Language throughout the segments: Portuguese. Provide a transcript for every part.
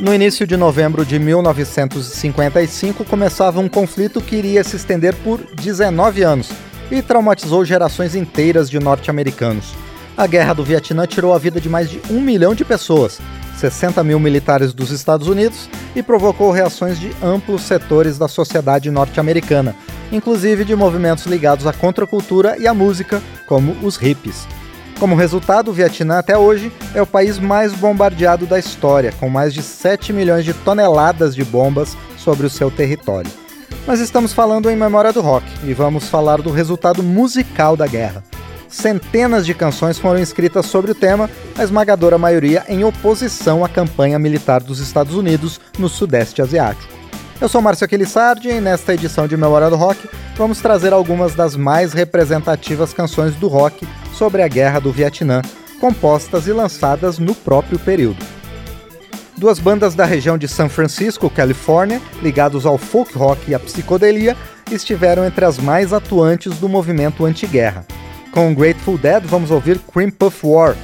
No início de novembro de 1955, começava um conflito que iria se estender por 19 anos e traumatizou gerações inteiras de norte-americanos. A Guerra do Vietnã tirou a vida de mais de um milhão de pessoas, 60 mil militares dos Estados Unidos e provocou reações de amplos setores da sociedade norte-americana, inclusive de movimentos ligados à contracultura e à música, como os hippies. Como resultado, o Vietnã até hoje é o país mais bombardeado da história, com mais de 7 milhões de toneladas de bombas sobre o seu território. Mas estamos falando em memória do rock e vamos falar do resultado musical da guerra. Centenas de canções foram escritas sobre o tema, a esmagadora maioria em oposição à campanha militar dos Estados Unidos no Sudeste Asiático. Eu sou Márcio Aquilissardi e nesta edição de Memória do Rock vamos trazer algumas das mais representativas canções do rock sobre a Guerra do Vietnã, compostas e lançadas no próprio período. Duas bandas da região de San Francisco, Califórnia, ligados ao folk rock e à psicodelia, estiveram entre as mais atuantes do movimento anti-guerra. Com Grateful Dead, vamos ouvir Cream Puff War.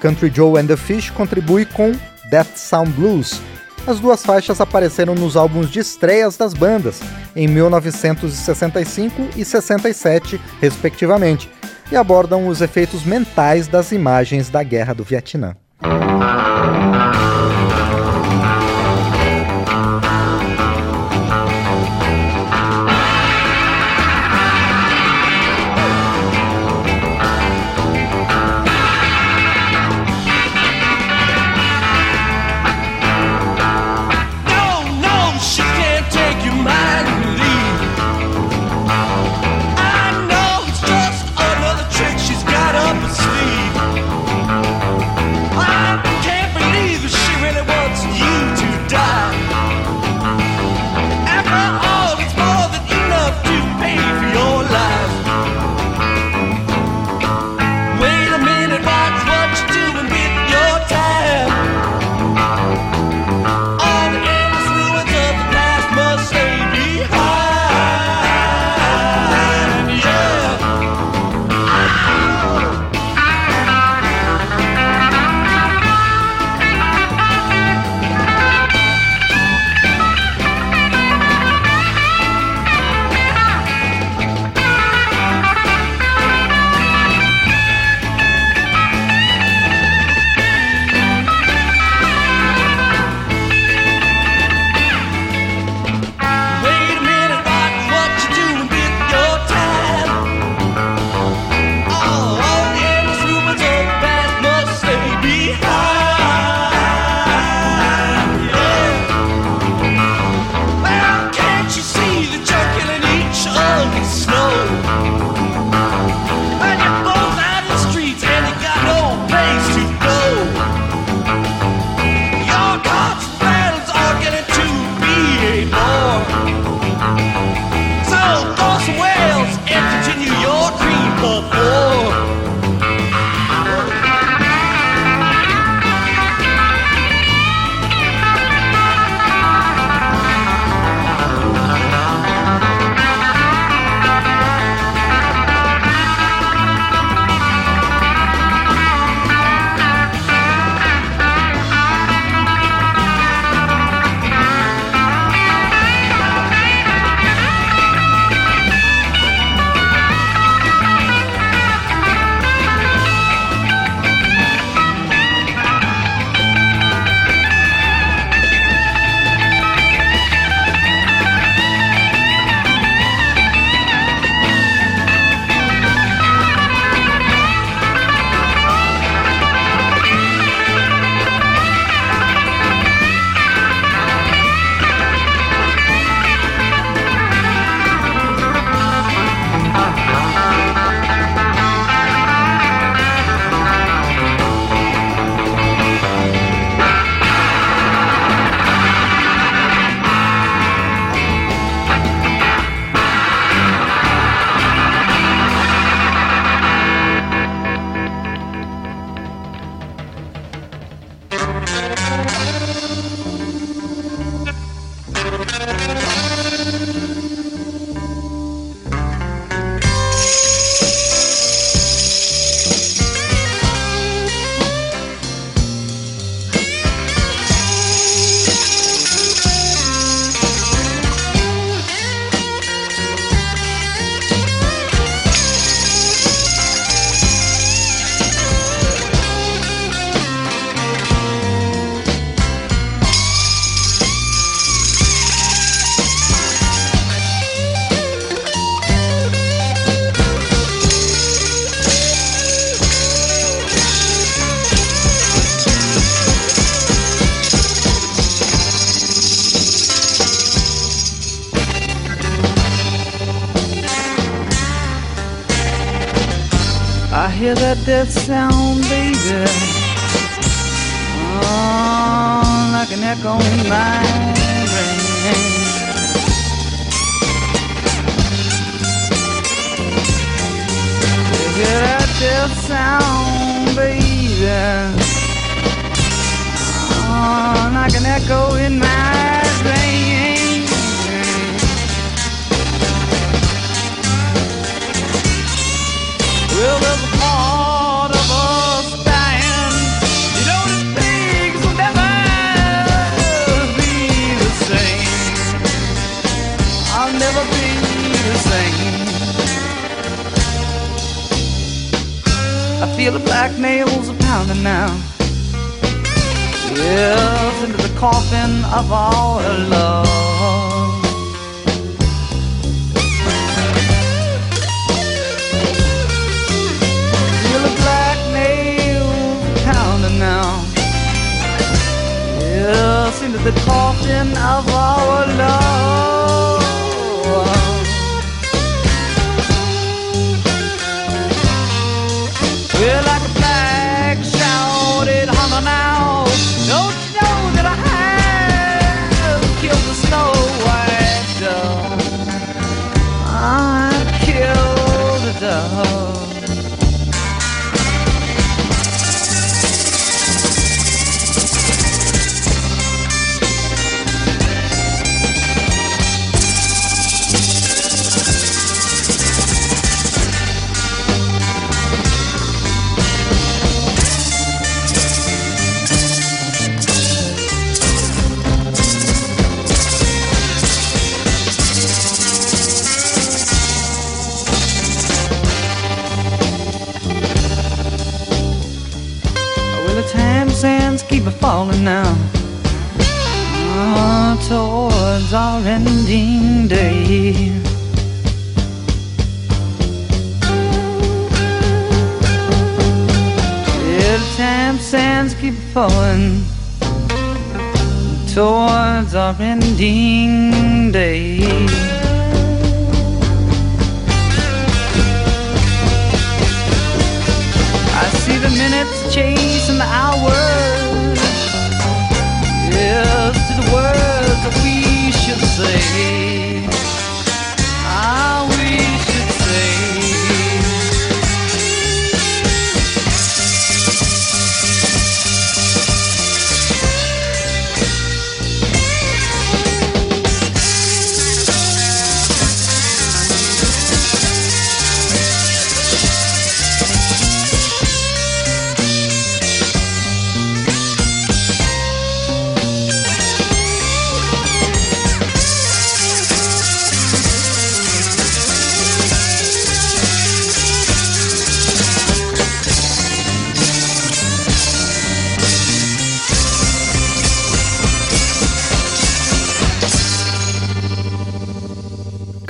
Country Joe and the Fish contribui com Death Sound Blues, as duas faixas apareceram nos álbuns de estreias das bandas, em 1965 e 67, respectivamente, e abordam os efeitos mentais das imagens da Guerra do Vietnã.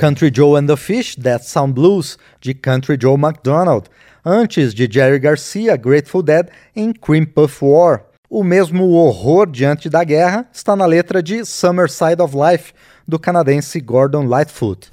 Country Joe and the Fish, That Sound Blues, de Country Joe McDonald, antes de Jerry Garcia, Grateful Dead, em Cream Puff War. O mesmo horror diante da guerra está na letra de Summer Side of Life, do canadense Gordon Lightfoot.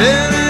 Been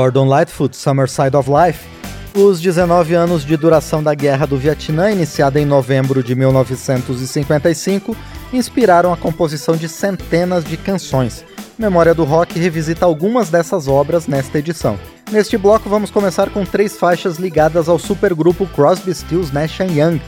Gordon Lightfoot, Summer Side of Life, os 19 anos de duração da Guerra do Vietnã, iniciada em novembro de 1955, inspiraram a composição de centenas de canções. Memória do Rock revisita algumas dessas obras nesta edição. Neste bloco vamos começar com três faixas ligadas ao supergrupo Crosby, Stills, Nash Young.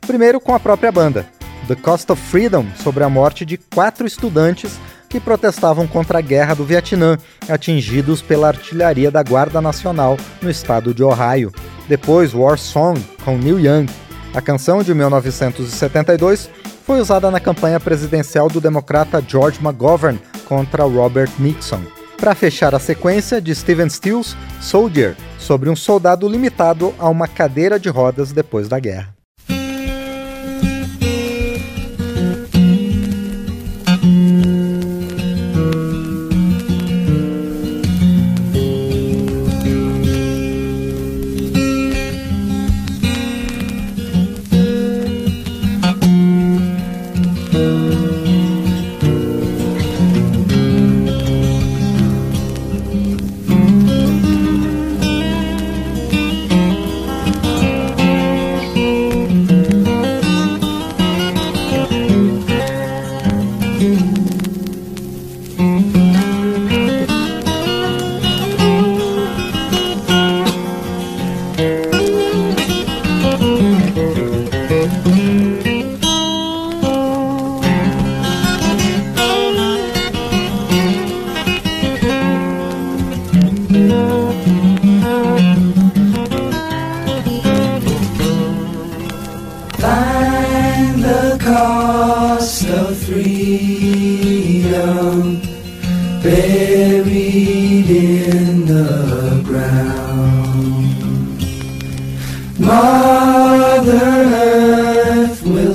Primeiro com a própria banda, The Cost of Freedom, sobre a morte de quatro estudantes que protestavam contra a guerra do Vietnã, atingidos pela artilharia da Guarda Nacional no estado de Ohio. Depois, War Song, com Neil Young. A canção, de 1972, foi usada na campanha presidencial do democrata George McGovern contra Robert Nixon. Para fechar a sequência de Steven Stills, Soldier, sobre um soldado limitado a uma cadeira de rodas depois da guerra.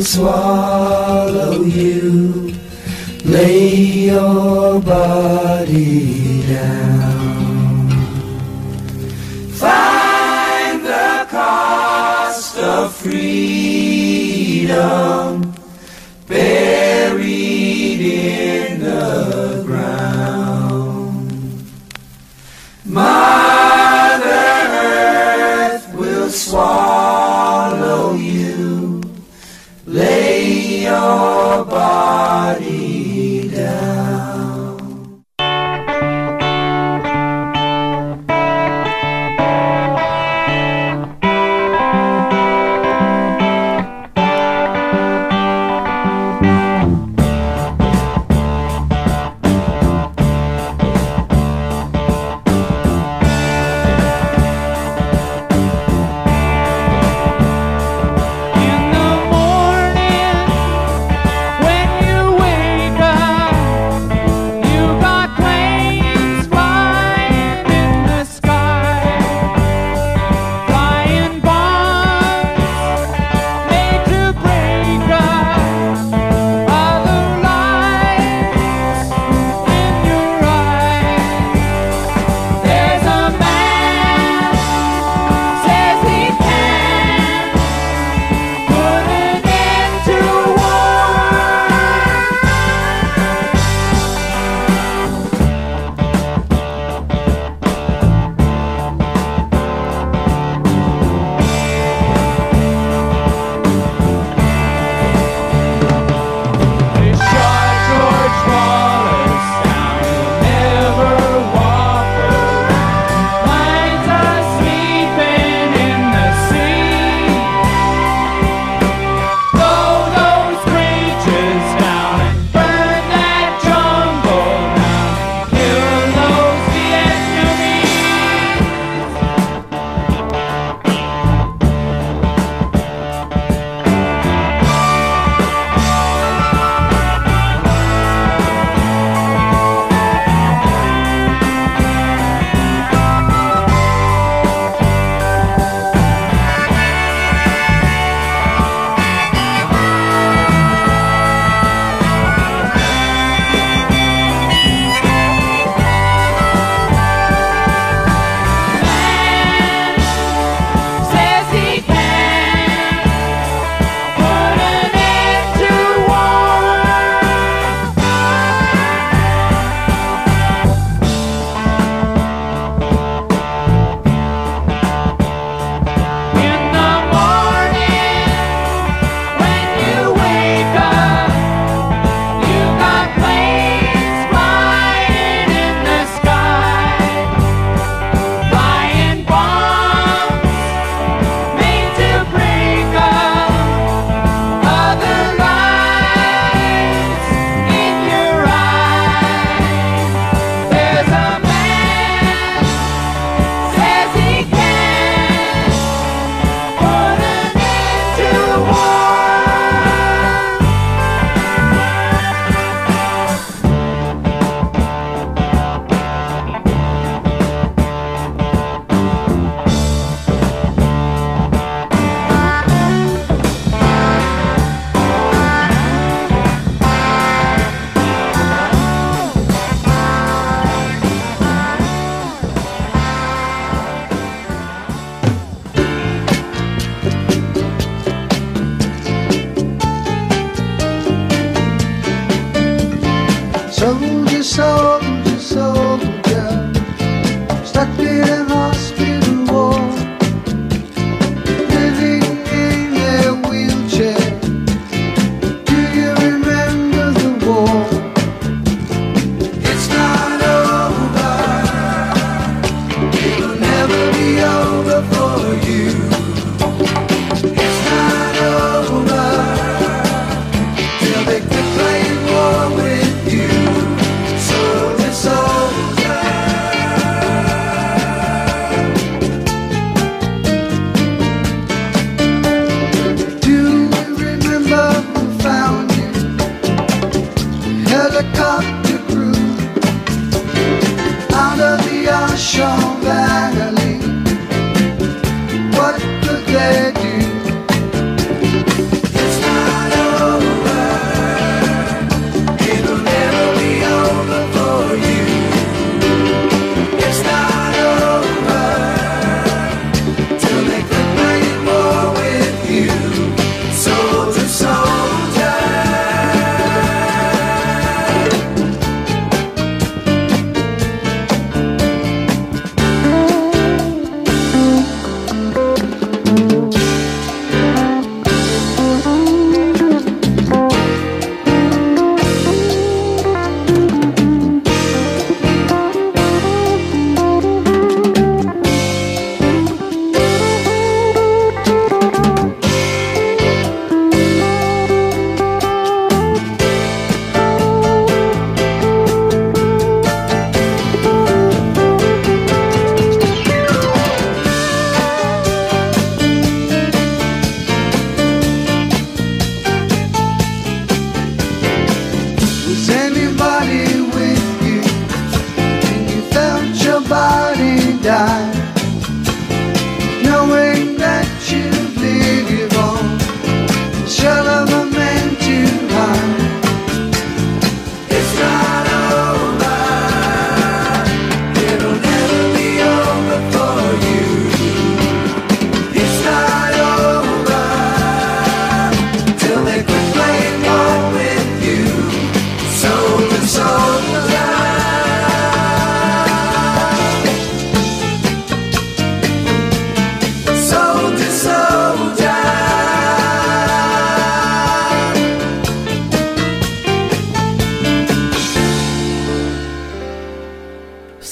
swallow you.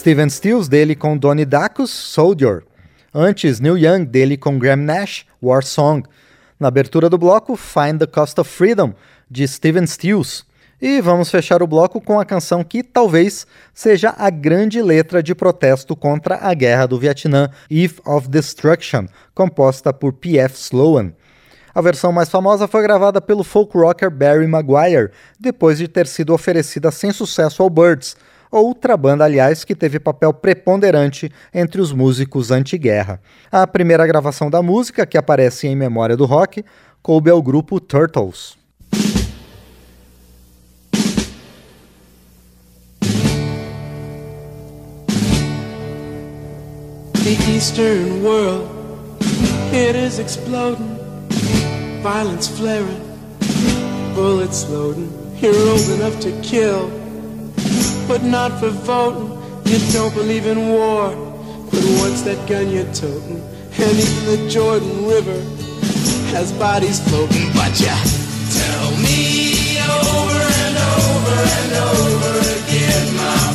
Steven Stills dele com Donnie Dacus, Soldier. Antes, Neil Young dele com Graham Nash, War Song. Na abertura do bloco, Find the Cost of Freedom, de Steven Stills. E vamos fechar o bloco com a canção que talvez seja a grande letra de protesto contra a guerra do Vietnã, Eve of Destruction, composta por P.F. Sloan. A versão mais famosa foi gravada pelo folk rocker Barry Maguire, depois de ter sido oferecida sem sucesso ao Birds, outra banda, aliás, que teve papel preponderante entre os músicos anti-guerra. A primeira gravação da música, que aparece em Memória do Rock, coube ao grupo Turtles. The Eastern world, it is exploding. Violence flaring, bullets loading. Old enough to kill, but not for voting. You don't believe in war, but what's that gun you're toting? And even the Jordan River has bodies floating. But you tell me over and over and over again, my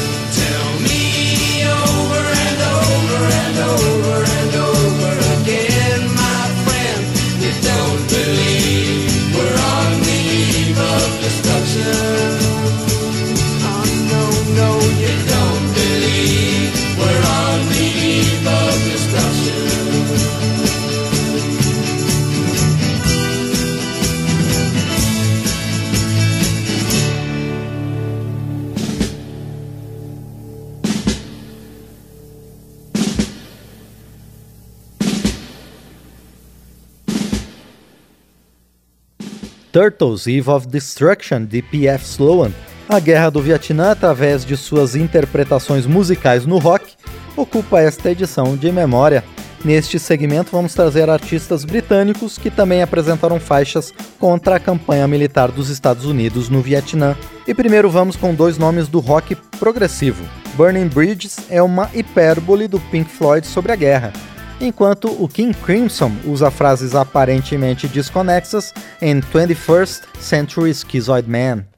destruction. Turtles Eve of Destruction, de P.F. Sloan. A Guerra do Vietnã, através de suas interpretações musicais no rock, ocupa esta edição de memória. Neste segmento, vamos trazer artistas britânicos que também apresentaram faixas contra a campanha militar dos Estados Unidos no Vietnã. E primeiro vamos com dois nomes do rock progressivo. Burning Bridges é uma hipérbole do Pink Floyd sobre a guerra, enquanto o King Crimson usa frases aparentemente desconexas em 21st Century Schizoid Man.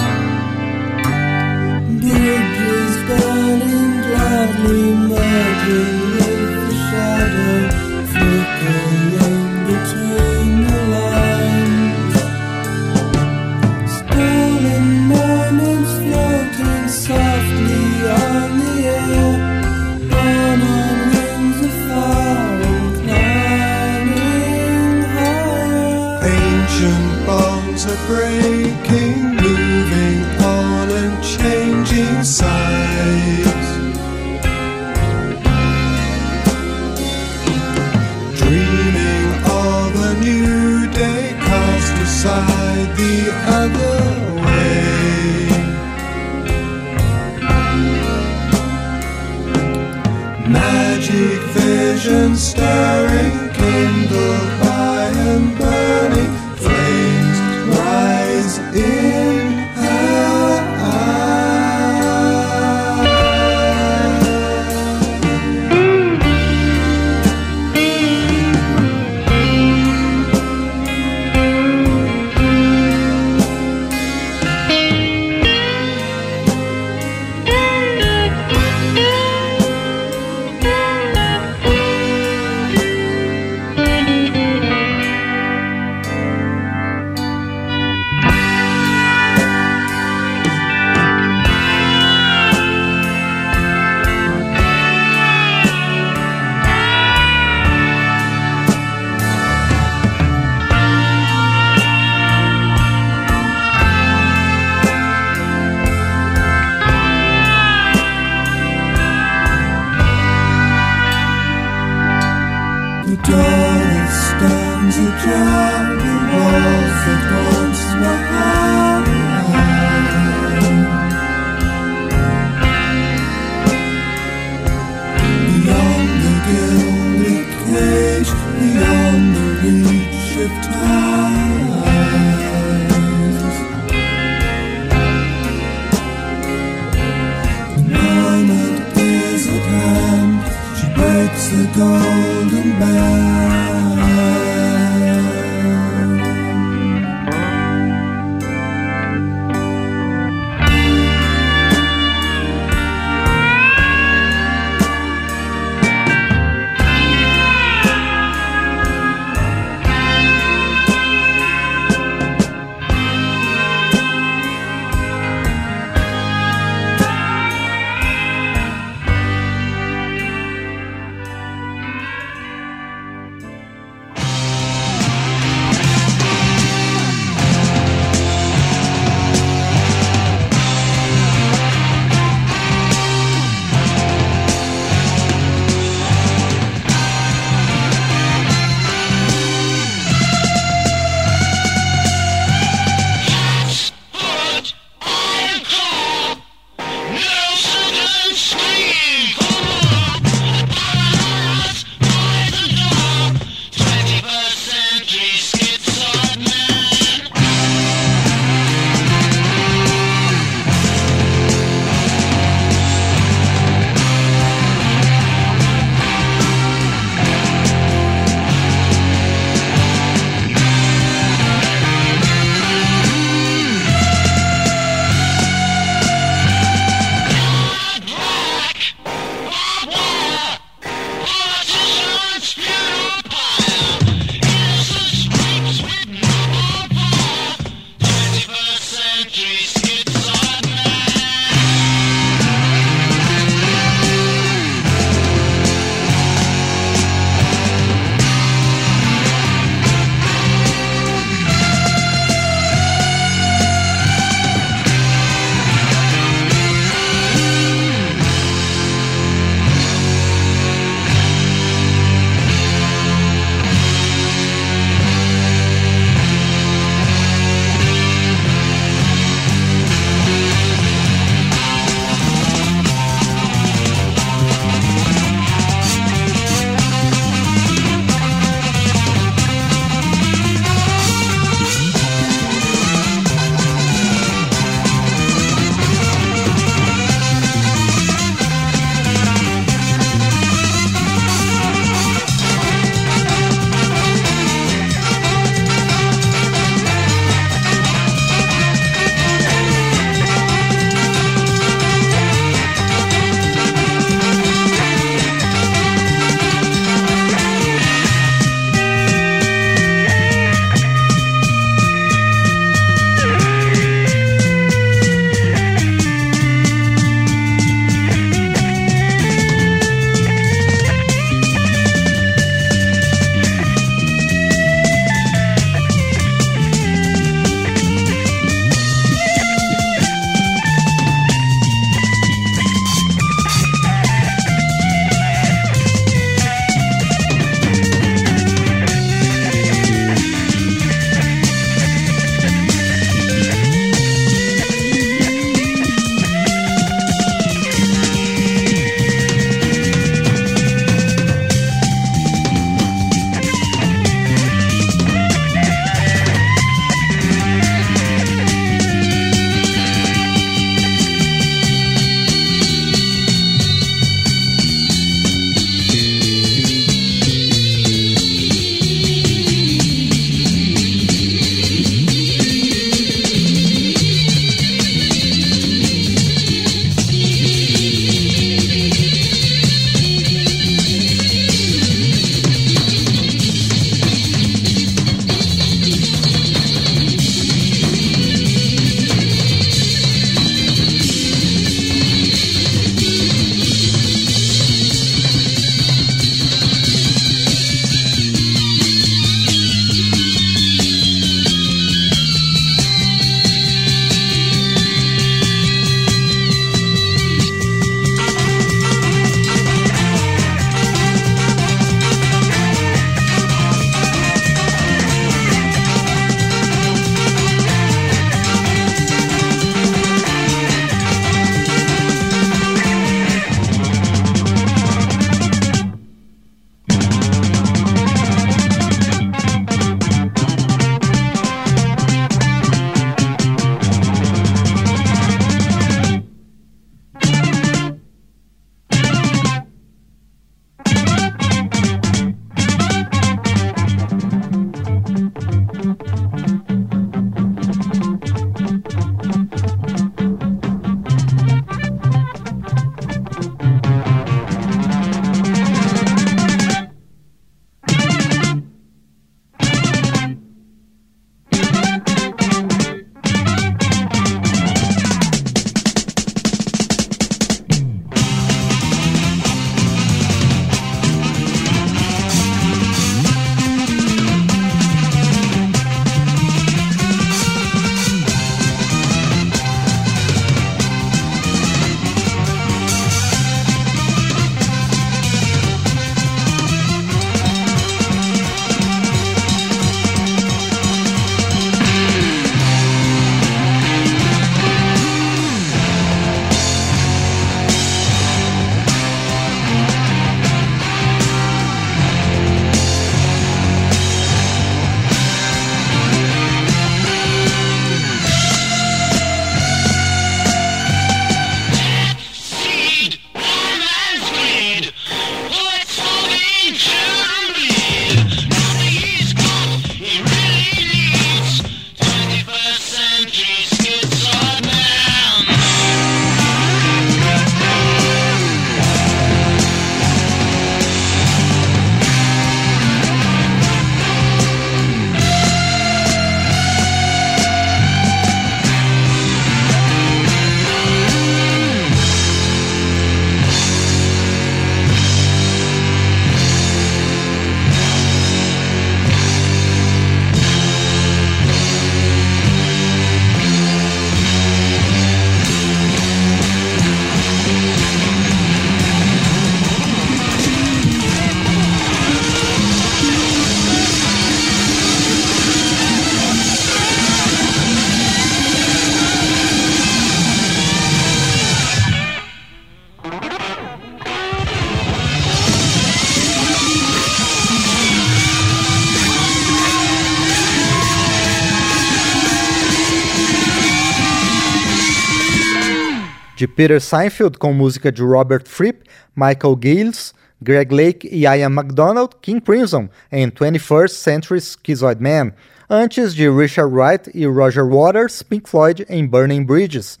Peter Seinfeld com música de Robert Fripp, Michael Giles, Greg Lake e Ian MacDonald, King Crimson em 21st Century Schizoid Man, antes de Richard Wright e Roger Waters, Pink Floyd em Burning Bridges.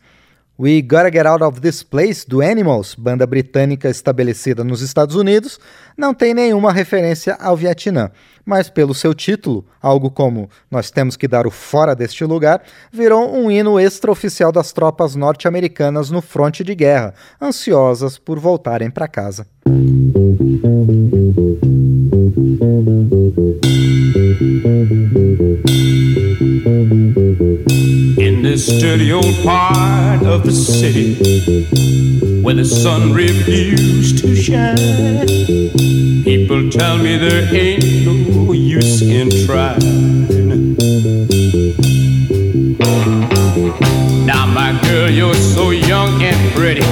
We Gotta Get Out of This Place, do Animals, banda britânica estabelecida nos Estados Unidos, não tem nenhuma referência ao Vietnã, mas pelo seu título, algo como Nós Temos que Dar o Fora deste Lugar, virou um hino extraoficial das tropas norte-americanas no fronte de guerra, ansiosas por voltarem para casa. Dirty old part of the city where the sun refused to shine, people tell me there ain't no use in trying. Now, my girl, you're so young and pretty,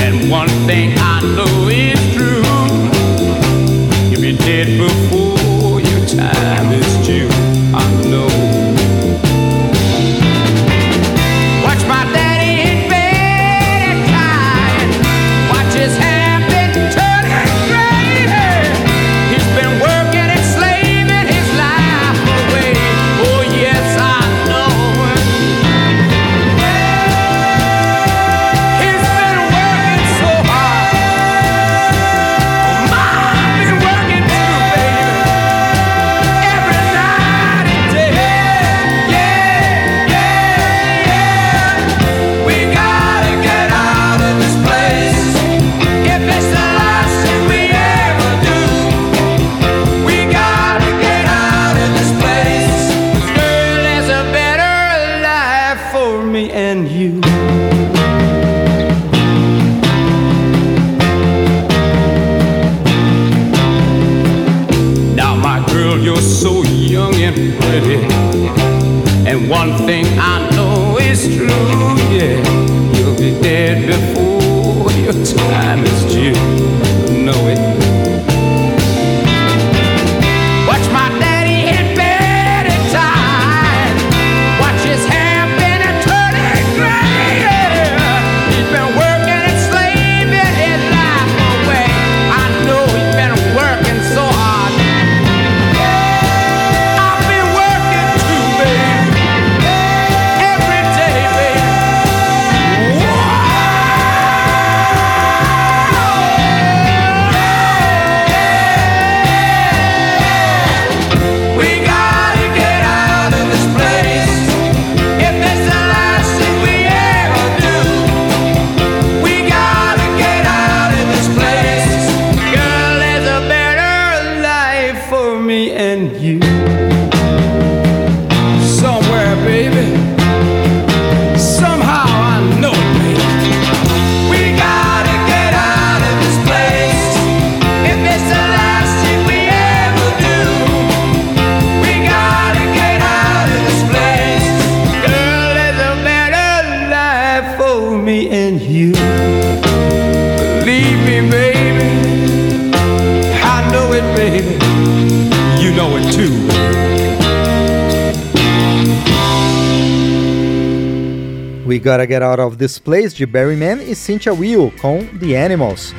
and one thing I know is true. You'll be dead before Believe me, baby. I know it, baby. You know it too. We Gotta Get Out of This Place, de Barry Mann e Cynthia Weil, com The Animals.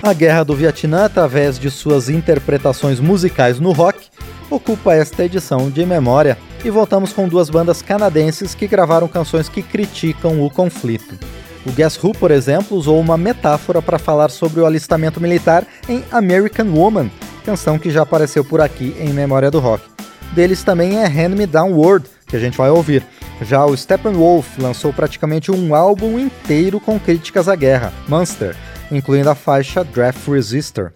A Guerra do Vietnã, através de suas interpretações musicais no rock, ocupa esta edição de memória. E voltamos com duas bandas canadenses que gravaram canções que criticam o conflito. O Guess Who, por exemplo, usou uma metáfora para falar sobre o alistamento militar em American Woman, canção que já apareceu por aqui em Memória do Rock. Deles também é Hand Me Down World, que a gente vai ouvir. Já o Steppenwolf lançou praticamente um álbum inteiro com críticas à guerra, Monster, incluindo a faixa Draft Resistor.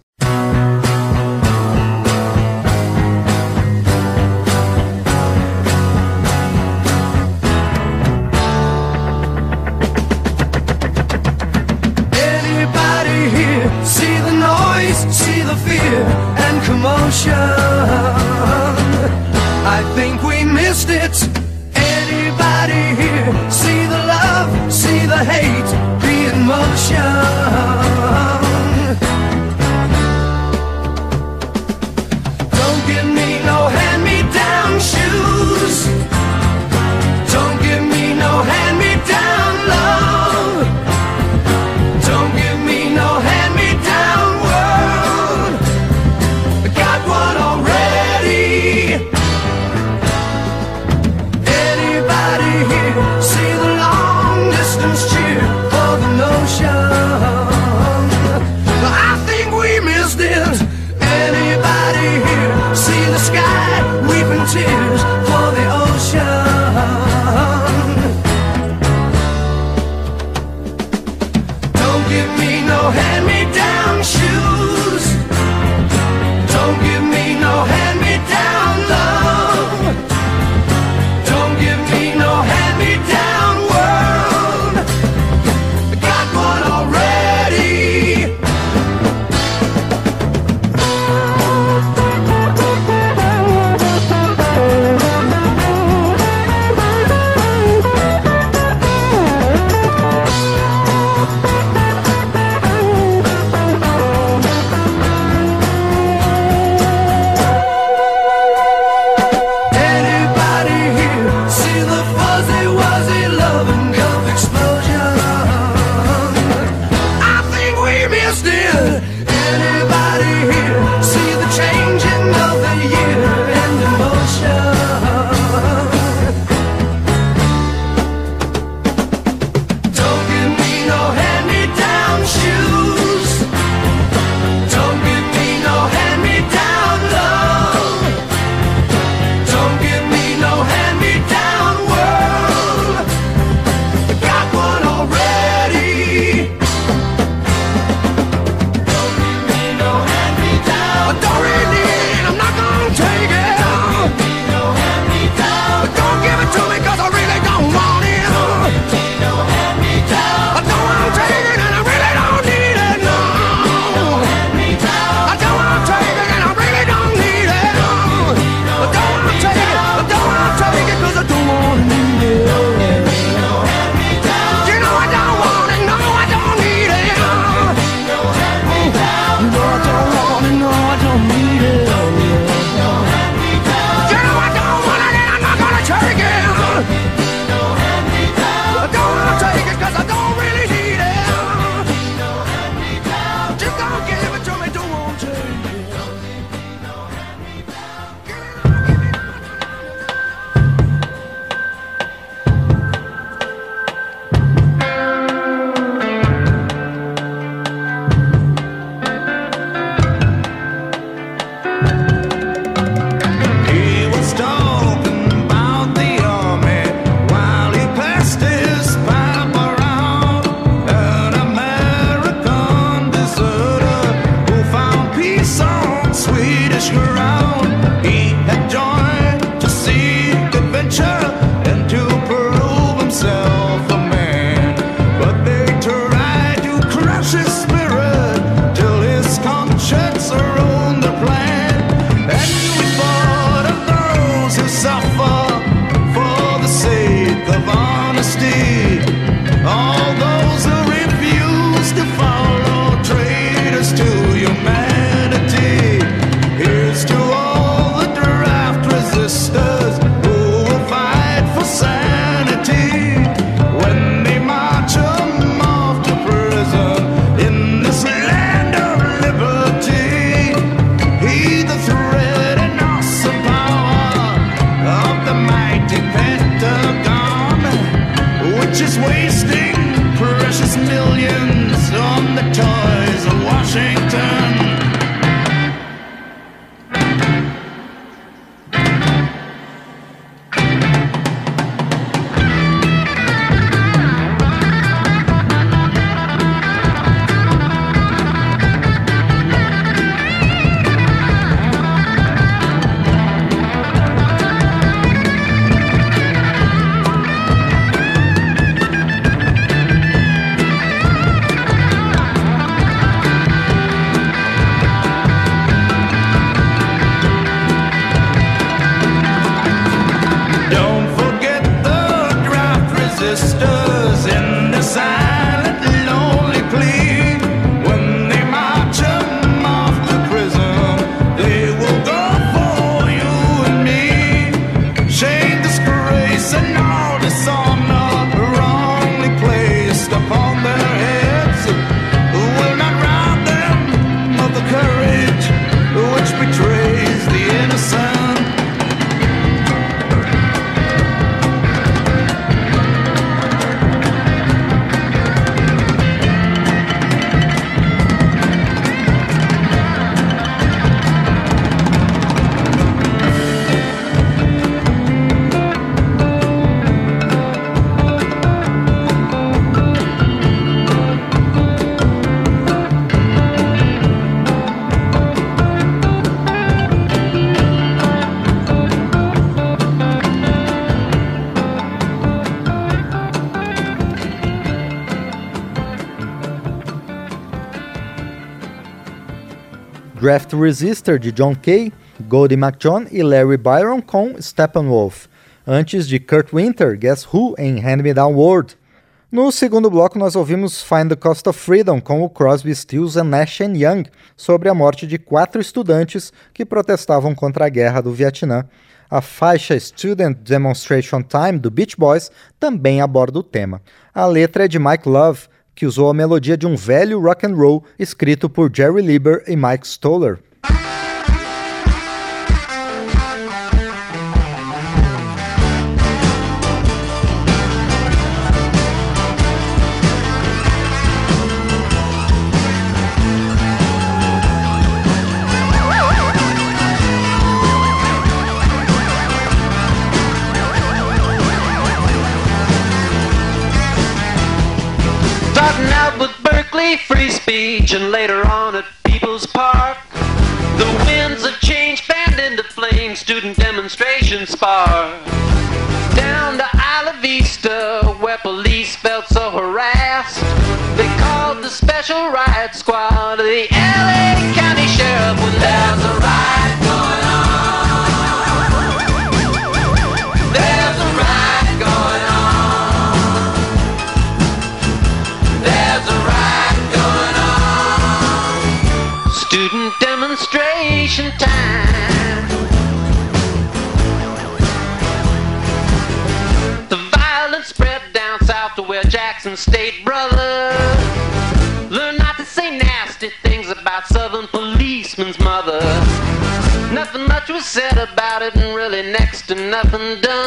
Draft Resistor de John Kay, Goldie McJohn e Larry Byron com Steppenwolf, antes de Kurt Winter, Guess Who em Hand Me Down World. No segundo bloco nós ouvimos Find the Cost of Freedom com o Crosby, Stills and Nash Young sobre a morte de quatro estudantes que protestavam contra a guerra do Vietnã. A faixa Student Demonstration Time do Beach Boys também aborda o tema. A letra é de Mike Love, que usou a melodia de um velho rock and roll escrito por Jerry Lieber e Mike Stoller. Speech and later on at People's Park. The winds of change fanned into flame, student demonstrations spark. Down to Isla Vista, where police felt so harassed. They called the special riot squad, the LA County Sheriff when there's demonstration time. The violence spread down south to where Jackson State brother learned not to say nasty things about Southern policemen's mother. Nothing much was said about it, and really next to nothing done.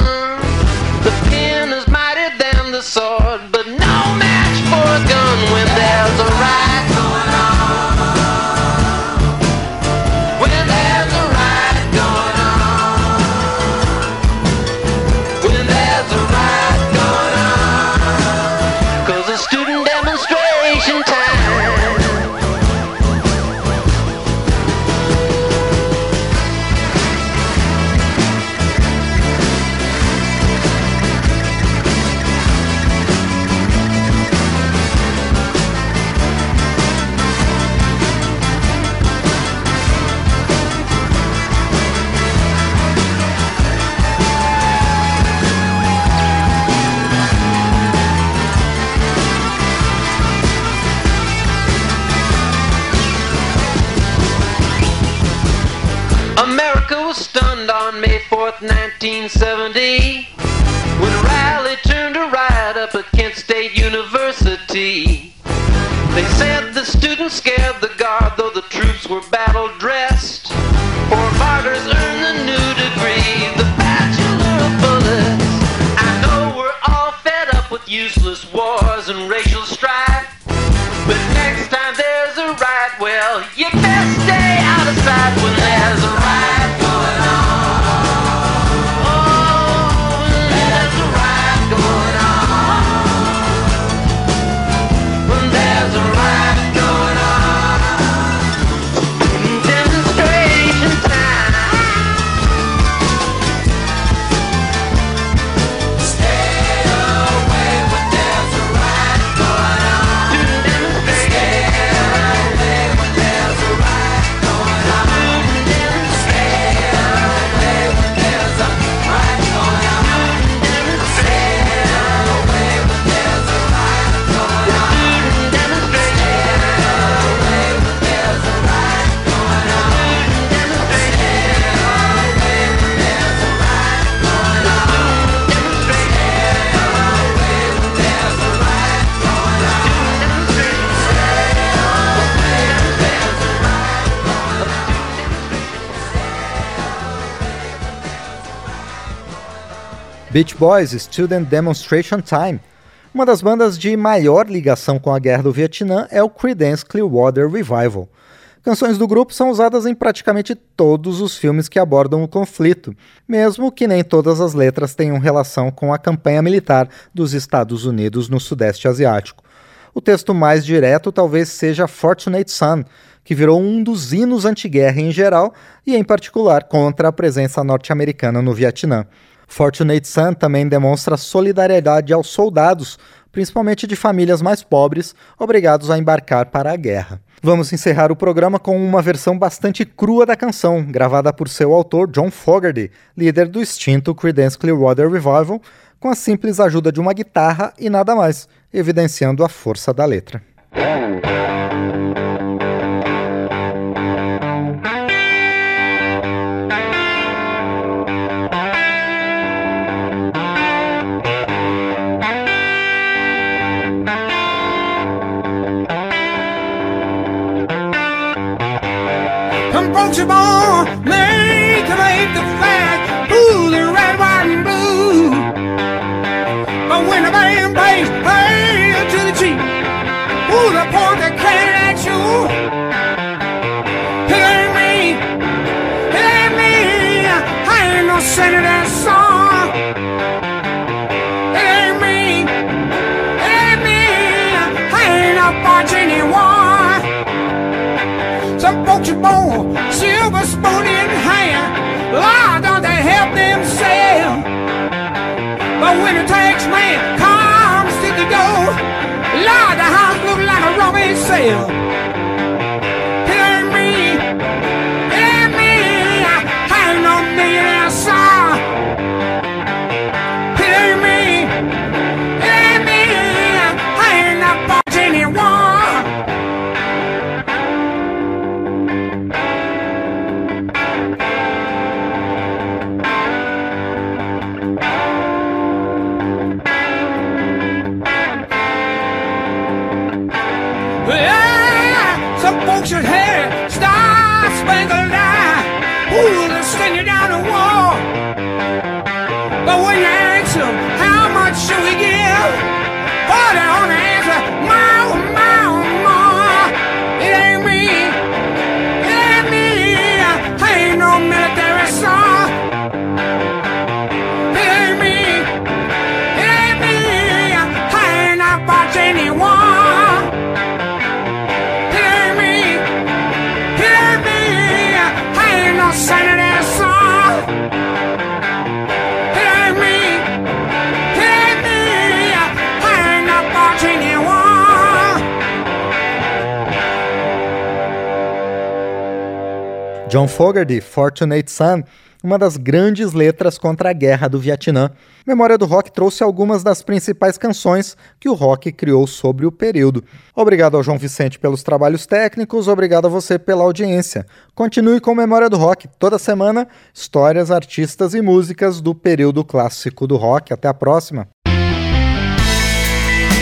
Well, you best stay out of sight when there's a Beach Boys Student Demonstration Time. Uma das bandas de maior ligação com a guerra do Vietnã é o Creedence Clearwater Revival. Canções do grupo são usadas em praticamente todos os filmes que abordam o conflito, mesmo que nem todas as letras tenham relação com a campanha militar dos Estados Unidos no Sudeste Asiático. O texto mais direto talvez seja Fortunate Son, que virou um dos hinos anti-guerra em geral e, em particular, contra a presença norte-americana no Vietnã. Fortunate Son também demonstra solidariedade aos soldados, principalmente de famílias mais pobres, obrigados a embarcar para a guerra. Vamos encerrar o programa com uma versão bastante crua da canção, gravada por seu autor John Fogerty, líder do extinto Creedence Clearwater Revival, com a simples ajuda de uma guitarra e nada mais, evidenciando a força da letra. Folks are born made to make the flag, ooh, the red, white, and blue. But when the band plays, hail to the chief, ooh, the point that cannon at you. Me, me, that song. It ain't me, it ain't me, I ain't no bunch anyone. Some folks are born a them folks should hear Star Spangled Night. John Fogerty, Fortunate Son, uma das grandes letras contra a guerra do Vietnã. Memória do Rock trouxe algumas das principais canções que o rock criou sobre o período. Obrigado ao João Vicente pelos trabalhos técnicos, obrigado a você pela audiência. Continue com Memória do Rock, toda semana, histórias, artistas e músicas do período clássico do rock. Até a próxima.